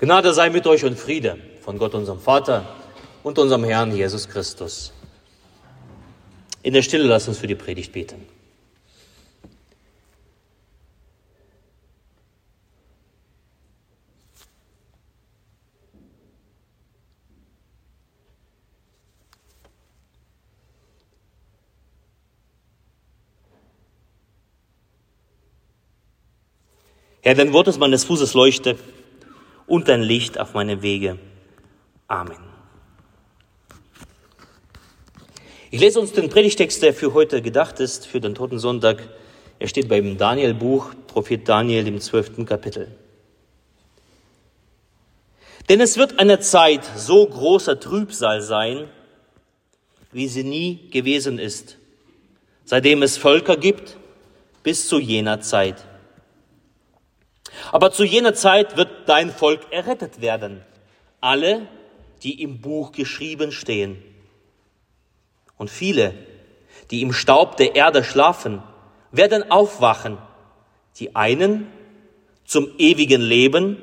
Gnade sei mit euch und Friede von Gott, unserem Vater und unserem Herrn Jesus Christus. In der Stille lasst uns für die Predigt beten. Herr, dein Wort ist meines Fußes Leuchte und dein Licht auf meine Wege. Amen. Ich lese uns den Predigtext, der für heute gedacht ist, für den Toten Sonntag. Er steht beim Daniel-Buch, Prophet Daniel im zwölften Kapitel. Denn es wird eine Zeit so großer Trübsal sein, wie sie nie gewesen ist, seitdem es Völker gibt, bis zu jener Zeit. Aber zu jener Zeit wird dein Volk errettet werden. Alle, die im Buch geschrieben stehen. Und viele, die im Staub der Erde schlafen, werden aufwachen. Die einen zum ewigen Leben,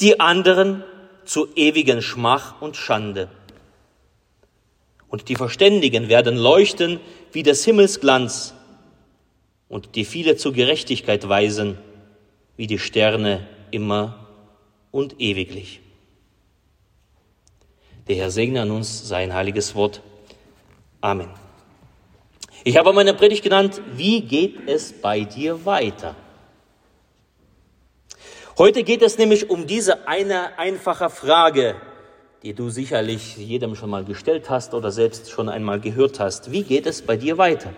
die anderen zu ewigen Schmach und Schande. Und die Verständigen werden leuchten wie des Himmels Glanz und die viele zur Gerechtigkeit weisen wie die Sterne immer und ewiglich. Der Herr segne an uns sein heiliges Wort. Amen. Ich habe meine Predigt genannt, wie geht es bei dir weiter? Heute geht es nämlich um diese eine einfache Frage, die du sicherlich jedem schon mal gestellt hast oder selbst schon einmal gehört hast. Wie geht es bei dir weiter?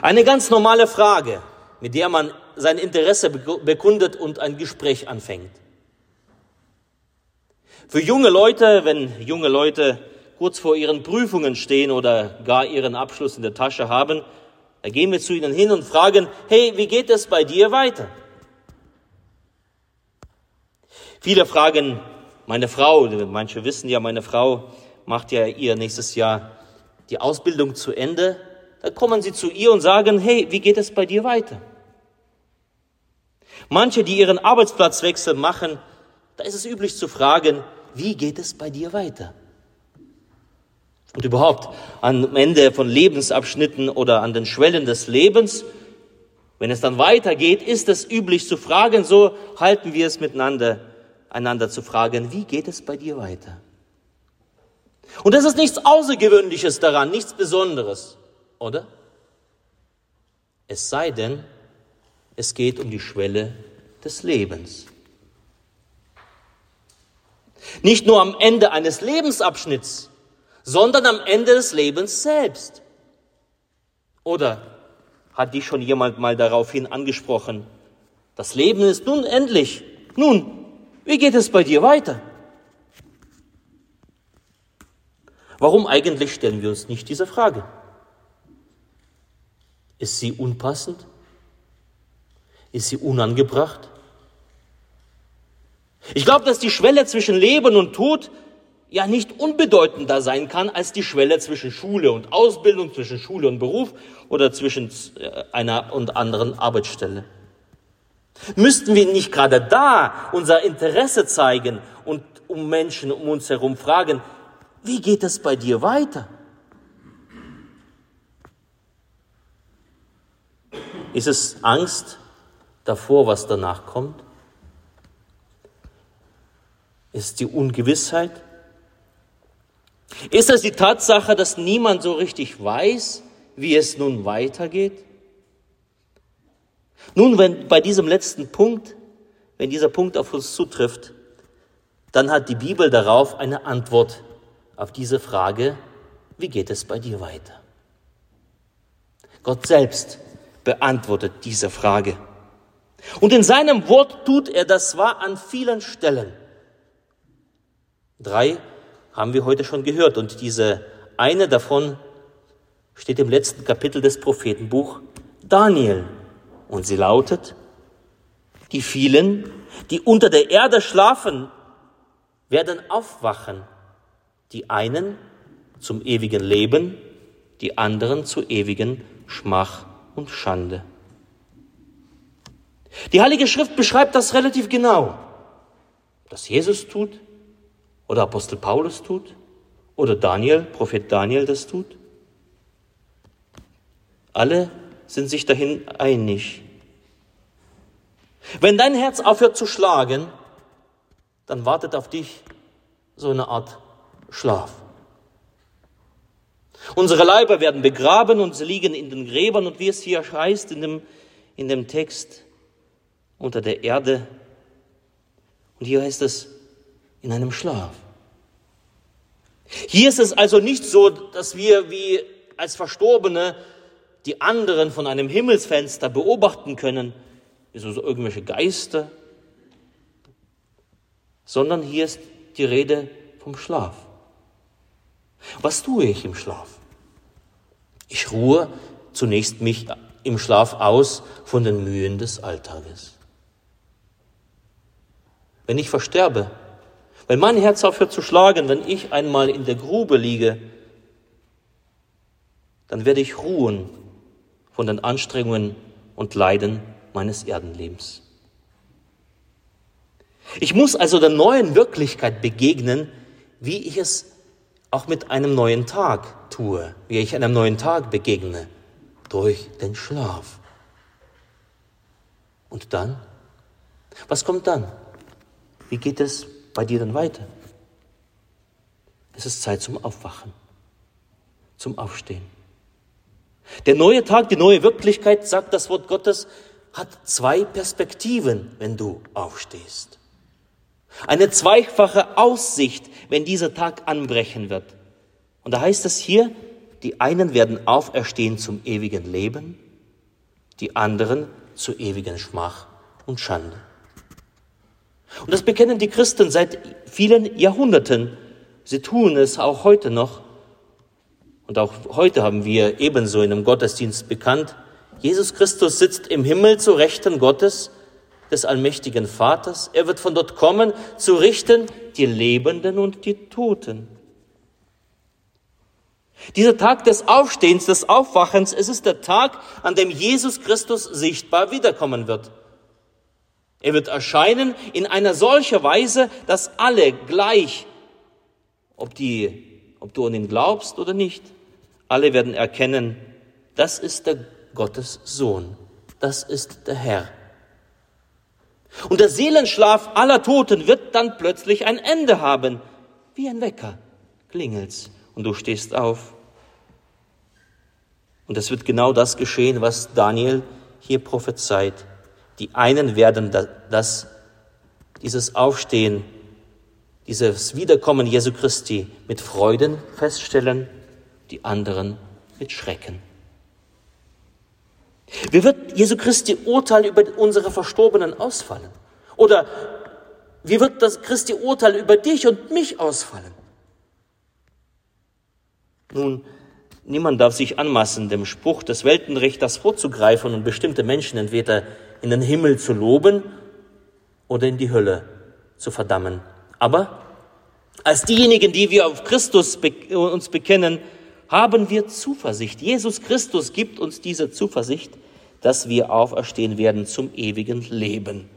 Eine ganz normale Frage, mit der man sein Interesse bekundet und ein Gespräch anfängt. Für junge Leute, wenn junge Leute kurz vor ihren Prüfungen stehen oder gar ihren Abschluss in der Tasche haben, da gehen wir zu ihnen hin und fragen, hey, wie geht es bei dir weiter? Viele fragen meine Frau, manche wissen ja, meine Frau macht ja ihr nächstes Jahr die Ausbildung zu Ende. Da kommen sie zu ihr und sagen, hey, wie geht es bei dir weiter? Manche, die ihren Arbeitsplatzwechsel machen, da ist es üblich zu fragen, wie geht es bei dir weiter? Und überhaupt am Ende von Lebensabschnitten oder an den Schwellen des Lebens, wenn es dann weitergeht, ist es üblich zu fragen, so halten wir es miteinander, einander zu fragen, wie geht es bei dir weiter? Und es ist nichts Außergewöhnliches daran, nichts Besonderes, oder? Es sei denn, es geht um die Schwelle des Lebens. Nicht nur am Ende eines Lebensabschnitts, sondern am Ende des Lebens selbst. Oder hat dich schon jemand mal daraufhin angesprochen, das Leben ist nun endlich. Nun, wie geht es bei dir weiter? Warum eigentlich stellen wir uns nicht diese Frage? Ist sie unpassend? Ist sie unangebracht? Ich glaube, dass die Schwelle zwischen Leben und Tod ja nicht unbedeutender sein kann als die Schwelle zwischen Schule und Ausbildung, zwischen Schule und Beruf oder zwischen äh, einer und anderen Arbeitsstelle. Müssten wir nicht gerade da unser Interesse zeigen und um Menschen um uns herum fragen, wie geht es bei dir weiter? Ist es Angst davor, was danach kommt? Ist die Ungewissheit? Ist es die Tatsache, dass niemand so richtig weiß, wie es nun weitergeht? Nun, wenn bei diesem letzten Punkt, wenn dieser Punkt auf uns zutrifft, dann hat die Bibel darauf eine Antwort auf diese Frage, wie geht es bei dir weiter? Gott selbst beantwortet diese Frage. Und in seinem Wort tut er das zwar an vielen Stellen. Drei haben wir heute schon gehört und diese eine davon steht im letzten Kapitel des Prophetenbuch Daniel und sie lautet, die vielen, die unter der Erde schlafen, werden aufwachen, die einen zum ewigen Leben, die anderen zu ewigen Schmach und Schande. Die Heilige Schrift beschreibt das relativ genau. das Jesus tut oder Apostel Paulus tut oder Daniel, Prophet Daniel das tut. Alle sind sich dahin einig. Wenn dein Herz aufhört zu schlagen, dann wartet auf dich so eine Art Schlaf. Unsere Leiber werden begraben und sie liegen in den Gräbern und wie es hier heißt in dem, in dem Text, unter der Erde. Und hier heißt es, in einem Schlaf. Hier ist es also nicht so, dass wir wie als Verstorbene die anderen von einem Himmelsfenster beobachten können, wie so irgendwelche Geister, sondern hier ist die Rede vom Schlaf. Was tue ich im Schlaf? Ich ruhe zunächst mich im Schlaf aus von den Mühen des Alltages. Wenn ich versterbe, wenn mein Herz aufhört zu schlagen, wenn ich einmal in der Grube liege, dann werde ich ruhen von den Anstrengungen und Leiden meines Erdenlebens. Ich muss also der neuen Wirklichkeit begegnen, wie ich es auch mit einem neuen Tag tue, wie ich einem neuen Tag begegne, durch den Schlaf. Und dann? Was kommt dann? Wie geht es bei dir dann weiter? Es ist Zeit zum Aufwachen, zum Aufstehen. Der neue Tag, die neue Wirklichkeit, sagt das Wort Gottes, hat zwei Perspektiven, wenn du aufstehst. Eine zweifache Aussicht, wenn dieser Tag anbrechen wird. Und da heißt es hier, die einen werden auferstehen zum ewigen Leben, die anderen zu ewigen Schmach und Schande. Und das bekennen die Christen seit vielen Jahrhunderten. Sie tun es auch heute noch. Und auch heute haben wir ebenso in einem Gottesdienst bekannt, Jesus Christus sitzt im Himmel zu Rechten Gottes des allmächtigen Vaters. Er wird von dort kommen, zu richten die Lebenden und die Toten. Dieser Tag des Aufstehens, des Aufwachens, es ist der Tag, an dem Jesus Christus sichtbar wiederkommen wird. Er wird erscheinen in einer solcher Weise, dass alle gleich, ob, die, ob du an ihn glaubst oder nicht, alle werden erkennen, das ist der Gottes Sohn, das ist der Herr. Und der Seelenschlaf aller Toten wird dann plötzlich ein Ende haben. Wie ein Wecker klingelt's und du stehst auf. Und es wird genau das geschehen, was Daniel hier prophezeit. Die einen werden das, dieses Aufstehen, dieses Wiederkommen Jesu Christi mit Freuden feststellen, die anderen mit Schrecken. Wie wird Jesu Christi Urteil über unsere Verstorbenen ausfallen? Oder wie wird das Christi Urteil über dich und mich ausfallen? Nun, niemand darf sich anmaßen, dem Spruch des Weltenrichters vorzugreifen und bestimmte Menschen entweder in den Himmel zu loben oder in die Hölle zu verdammen. Aber als diejenigen, die wir auf Christus uns bekennen, haben wir Zuversicht. Jesus Christus gibt uns diese Zuversicht, dass wir auferstehen werden zum ewigen Leben.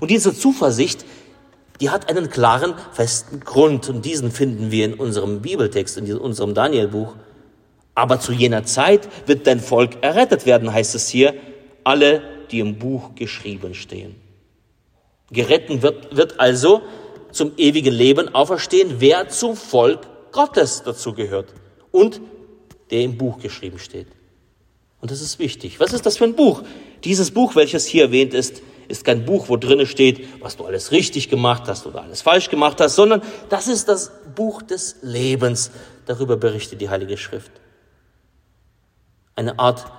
Und diese Zuversicht, die hat einen klaren, festen Grund. Und diesen finden wir in unserem Bibeltext, in unserem Danielbuch. Aber zu jener Zeit wird dein Volk errettet werden, heißt es hier, alle, die im Buch geschrieben stehen. Geretten wird, wird also zum ewigen Leben auferstehen, wer zum Volk Gottes dazu gehört und der im Buch geschrieben steht. Und das ist wichtig. Was ist das für ein Buch? Dieses Buch, welches hier erwähnt ist, ist kein Buch, wo drinnen steht, was du alles richtig gemacht hast oder alles falsch gemacht hast, sondern das ist das Buch des Lebens. Darüber berichtet die Heilige Schrift. Eine Art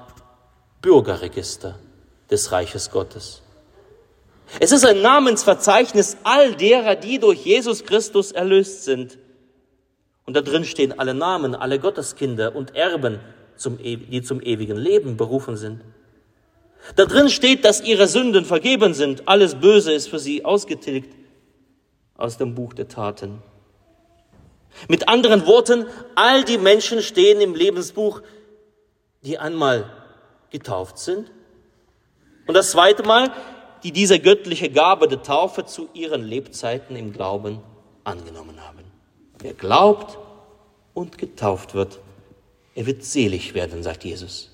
Bürgerregister des Reiches Gottes. Es ist ein Namensverzeichnis all derer, die durch Jesus Christus erlöst sind. Und da drin stehen alle Namen, alle Gotteskinder und Erben, die zum ewigen Leben berufen sind. Da drin steht, dass ihre Sünden vergeben sind. Alles Böse ist für sie ausgetilgt aus dem Buch der Taten. Mit anderen Worten, all die Menschen stehen im Lebensbuch, die einmal getauft sind. Und das zweite Mal, die diese göttliche Gabe der Taufe zu ihren Lebzeiten im Glauben angenommen haben. Wer glaubt und getauft wird, er wird selig werden, sagt Jesus.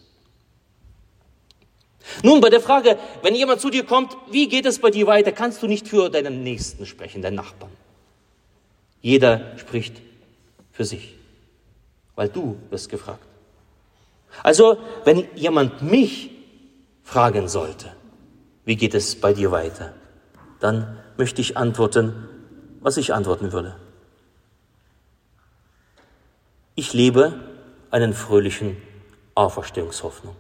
Nun, bei der Frage, wenn jemand zu dir kommt, wie geht es bei dir weiter, kannst du nicht für deinen Nächsten sprechen, deinen Nachbarn. Jeder spricht für sich, weil du wirst gefragt. Also, wenn jemand mich fragen sollte, wie geht es bei dir weiter, dann möchte ich antworten, was ich antworten würde. Ich lebe einen fröhlichen Auferstehungshoffnung.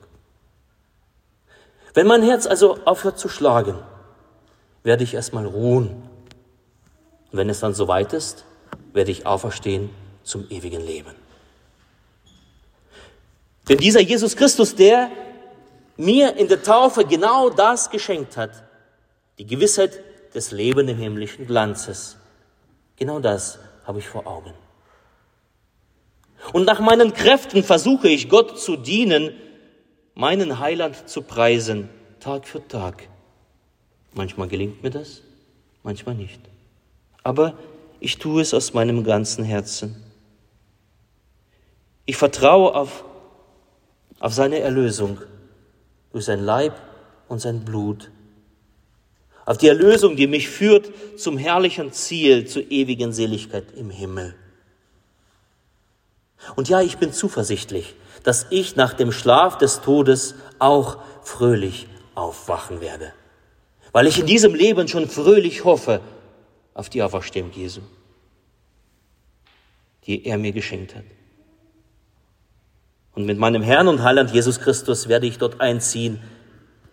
Wenn mein Herz also aufhört zu schlagen, werde ich erstmal ruhen. Und wenn es dann soweit ist, werde ich auferstehen zum ewigen Leben. Denn dieser Jesus Christus, der mir in der Taufe genau das geschenkt hat, die Gewissheit des lebenden himmlischen Glanzes, genau das habe ich vor Augen. Und nach meinen Kräften versuche ich Gott zu dienen, meinen Heiland zu preisen, Tag für Tag. Manchmal gelingt mir das, manchmal nicht. Aber ich tue es aus meinem ganzen Herzen. Ich vertraue auf, auf seine Erlösung durch sein Leib und sein Blut. Auf die Erlösung, die mich führt zum herrlichen Ziel, zur ewigen Seligkeit im Himmel. Und ja, ich bin zuversichtlich, dass ich nach dem Schlaf des Todes auch fröhlich aufwachen werde, weil ich in diesem Leben schon fröhlich hoffe auf die Auferstehung Jesu, die er mir geschenkt hat. Und mit meinem Herrn und Heiland Jesus Christus werde ich dort einziehen,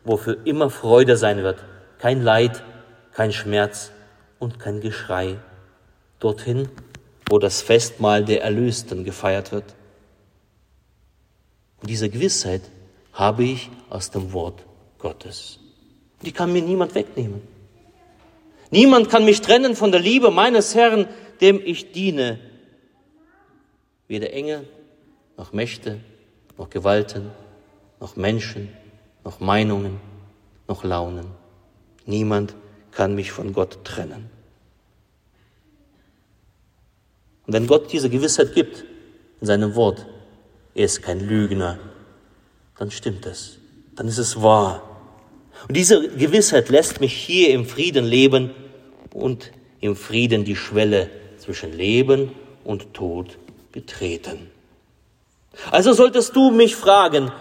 wo für immer Freude sein wird, kein Leid, kein Schmerz und kein Geschrei. Dorthin, wo das Festmahl der Erlösten gefeiert wird. Und diese Gewissheit habe ich aus dem Wort Gottes. Die kann mir niemand wegnehmen. Niemand kann mich trennen von der Liebe meines Herrn, dem ich diene. Weder Engel, noch Mächte, noch Gewalten, noch Menschen, noch Meinungen, noch Launen. Niemand kann mich von Gott trennen. Und wenn Gott diese Gewissheit gibt in seinem Wort, er ist kein Lügner, dann stimmt es, dann ist es wahr. Und diese Gewissheit lässt mich hier im Frieden leben und im Frieden die Schwelle zwischen Leben und Tod betreten. Also solltest du mich fragen,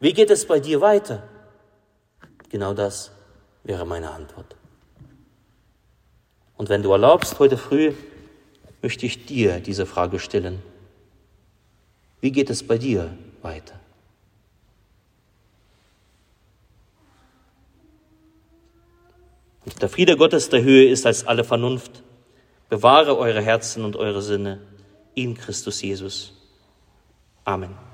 wie geht es bei dir weiter? Genau das wäre meine Antwort. Und wenn du erlaubst, heute früh möchte ich dir diese Frage stellen. Wie geht es bei dir weiter? Und der Friede Gottes der Höhe ist als alle Vernunft. Bewahre eure Herzen und eure Sinne in Christus Jesus. Amen.